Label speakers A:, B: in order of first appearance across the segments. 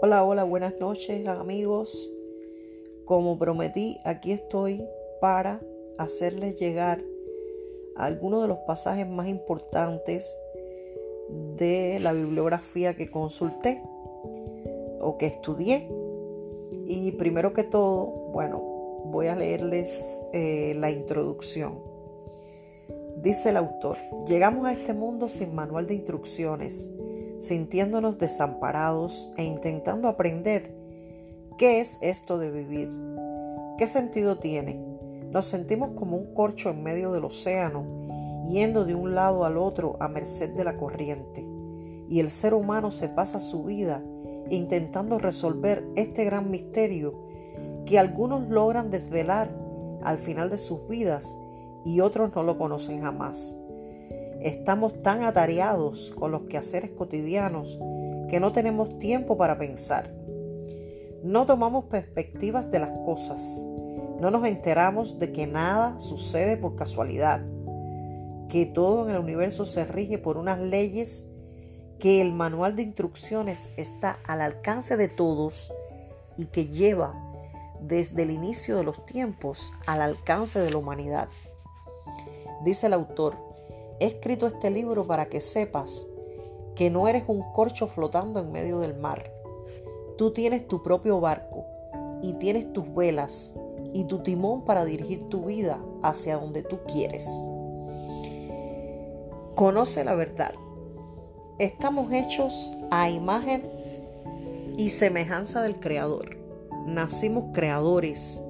A: Hola, hola, buenas noches amigos. Como prometí, aquí estoy para hacerles llegar algunos de los pasajes más importantes de la bibliografía que consulté o que estudié. Y primero que todo, bueno, voy a leerles eh, la introducción. Dice el autor, llegamos a este mundo sin manual de instrucciones, sintiéndonos desamparados e intentando aprender qué es esto de vivir, qué sentido tiene. Nos sentimos como un corcho en medio del océano, yendo de un lado al otro a merced de la corriente, y el ser humano se pasa su vida intentando resolver este gran misterio que algunos logran desvelar al final de sus vidas y otros no lo conocen jamás. Estamos tan atareados con los quehaceres cotidianos que no tenemos tiempo para pensar. No tomamos perspectivas de las cosas. No nos enteramos de que nada sucede por casualidad, que todo en el universo se rige por unas leyes que el manual de instrucciones está al alcance de todos y que lleva desde el inicio de los tiempos al alcance de la humanidad. Dice el autor, he escrito este libro para que sepas que no eres un corcho flotando en medio del mar. Tú tienes tu propio barco y tienes tus velas y tu timón para dirigir tu vida hacia donde tú quieres. Conoce la verdad Estamos hechos a imagen y semejanza del Creador. Nacimos creadores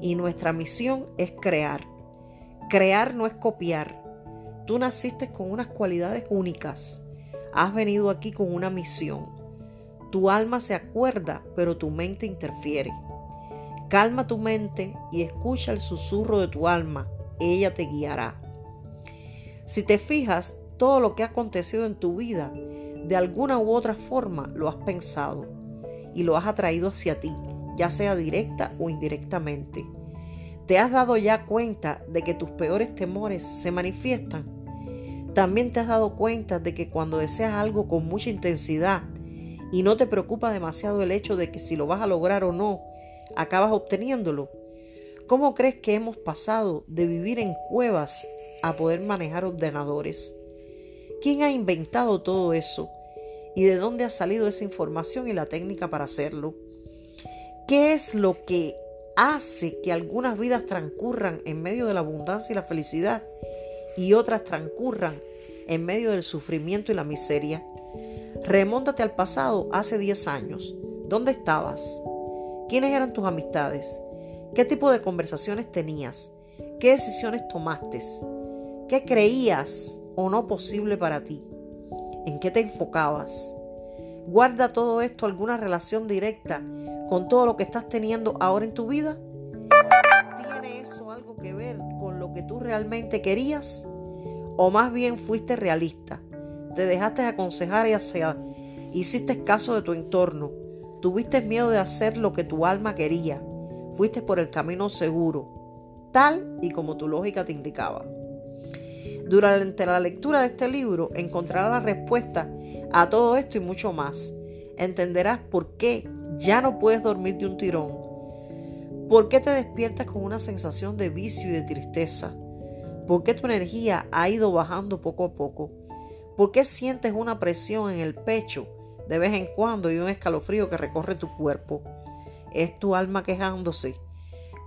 A: y nuestra misión es crear. Crear no es copiar. Tú naciste con unas cualidades únicas. Has venido aquí con una misión. Tu alma se acuerda, pero tu mente interfiere. Calma tu mente y escucha el susurro de tu alma. Ella te guiará. Si te fijas, todo lo que ha acontecido en tu vida, de alguna u otra forma lo has pensado y lo has atraído hacia ti, ya sea directa o indirectamente. ¿Te has dado ya cuenta de que tus peores temores se manifiestan? También te has dado cuenta de que cuando deseas algo con mucha intensidad y no te preocupa demasiado el hecho de que si lo vas a lograr o no, acabas obteniéndolo. ¿Cómo crees que hemos pasado de vivir en cuevas a poder manejar ordenadores? ¿Quién ha inventado todo eso? ¿Y de dónde ha salido esa información y la técnica para hacerlo? ¿Qué es lo que hace que algunas vidas transcurran en medio de la abundancia y la felicidad y otras transcurran en medio del sufrimiento y la miseria? Remóntate al pasado hace 10 años. ¿Dónde estabas? ¿Quiénes eran tus amistades? ¿Qué tipo de conversaciones tenías? ¿Qué decisiones tomaste? ¿Qué creías o no posible para ti? ¿En qué te enfocabas? ¿Guarda todo esto alguna relación directa con todo lo que estás teniendo ahora en tu vida? ¿Tiene eso algo que ver con lo que tú realmente querías? ¿O más bien fuiste realista? ¿Te dejaste aconsejar y hacer, hiciste caso de tu entorno? ¿Tuviste miedo de hacer lo que tu alma quería? Fuiste por el camino seguro, tal y como tu lógica te indicaba. Durante la lectura de este libro encontrarás la respuesta a todo esto y mucho más. Entenderás por qué ya no puedes dormir de un tirón. ¿Por qué te despiertas con una sensación de vicio y de tristeza? ¿Por qué tu energía ha ido bajando poco a poco? ¿Por qué sientes una presión en el pecho de vez en cuando y un escalofrío que recorre tu cuerpo? Es tu alma quejándose.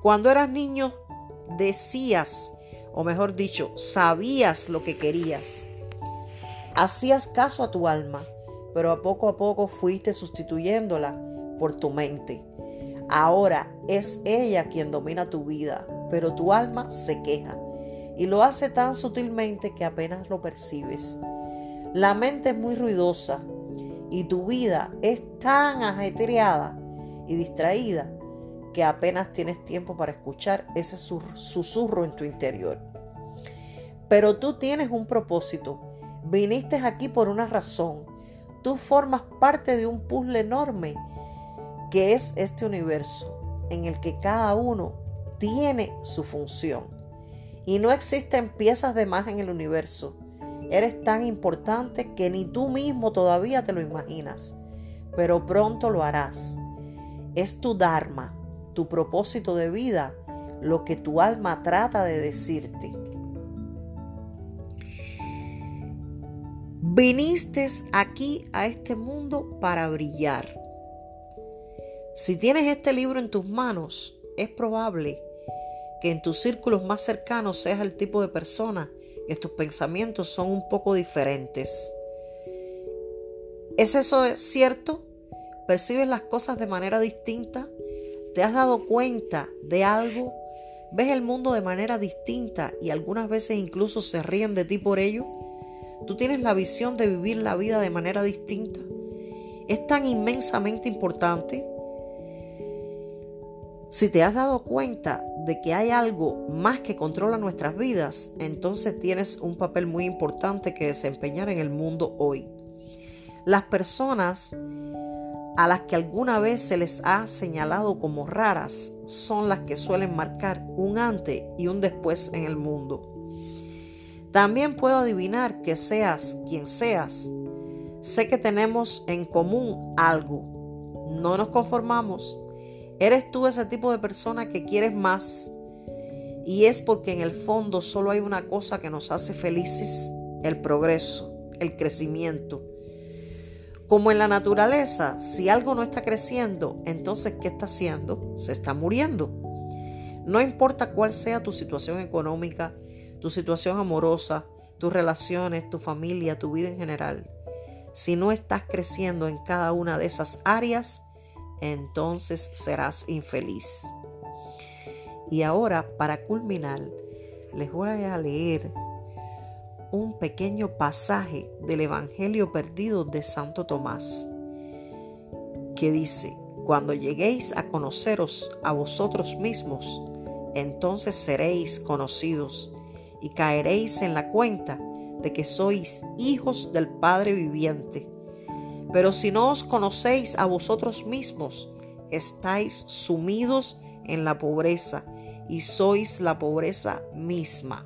A: Cuando eras niño decías o mejor dicho, sabías lo que querías. Hacías caso a tu alma, pero a poco a poco fuiste sustituyéndola por tu mente. Ahora es ella quien domina tu vida, pero tu alma se queja y lo hace tan sutilmente que apenas lo percibes. La mente es muy ruidosa y tu vida es tan ajetreada y distraída que apenas tienes tiempo para escuchar ese susurro en tu interior. Pero tú tienes un propósito. Viniste aquí por una razón. Tú formas parte de un puzzle enorme que es este universo en el que cada uno tiene su función. Y no existen piezas de más en el universo. Eres tan importante que ni tú mismo todavía te lo imaginas. pero pronto lo harás. Es tu Dharma, tu propósito de vida, lo que tu alma trata de decirte. Viniste aquí a este mundo para brillar. Si tienes este libro en tus manos, es probable que en tus círculos más cercanos seas el tipo de persona que tus pensamientos son un poco diferentes. ¿Es eso cierto? ¿Percibes las cosas de manera distinta? ¿Te has dado cuenta de algo? ¿Ves el mundo de manera distinta y algunas veces incluso se ríen de ti por ello? ¿Tú tienes la visión de vivir la vida de manera distinta? Es tan inmensamente importante. Si te has dado cuenta de que hay algo más que controla nuestras vidas, entonces tienes un papel muy importante que desempeñar en el mundo hoy. Las personas a las que alguna vez se les ha señalado como raras son las que suelen marcar un antes y un después en el mundo. También puedo adivinar que seas quien seas. Sé que tenemos en común algo. No nos conformamos. Eres tú ese tipo de persona que quieres más. Y es porque en el fondo solo hay una cosa que nos hace felices, el progreso, el crecimiento. Como en la naturaleza, si algo no está creciendo, entonces ¿qué está haciendo? Se está muriendo. No importa cuál sea tu situación económica, tu situación amorosa, tus relaciones, tu familia, tu vida en general. Si no estás creciendo en cada una de esas áreas, entonces serás infeliz. Y ahora, para culminar, les voy a leer un pequeño pasaje del Evangelio perdido de Santo Tomás, que dice, cuando lleguéis a conoceros a vosotros mismos, entonces seréis conocidos y caeréis en la cuenta de que sois hijos del Padre viviente. Pero si no os conocéis a vosotros mismos, estáis sumidos en la pobreza y sois la pobreza misma.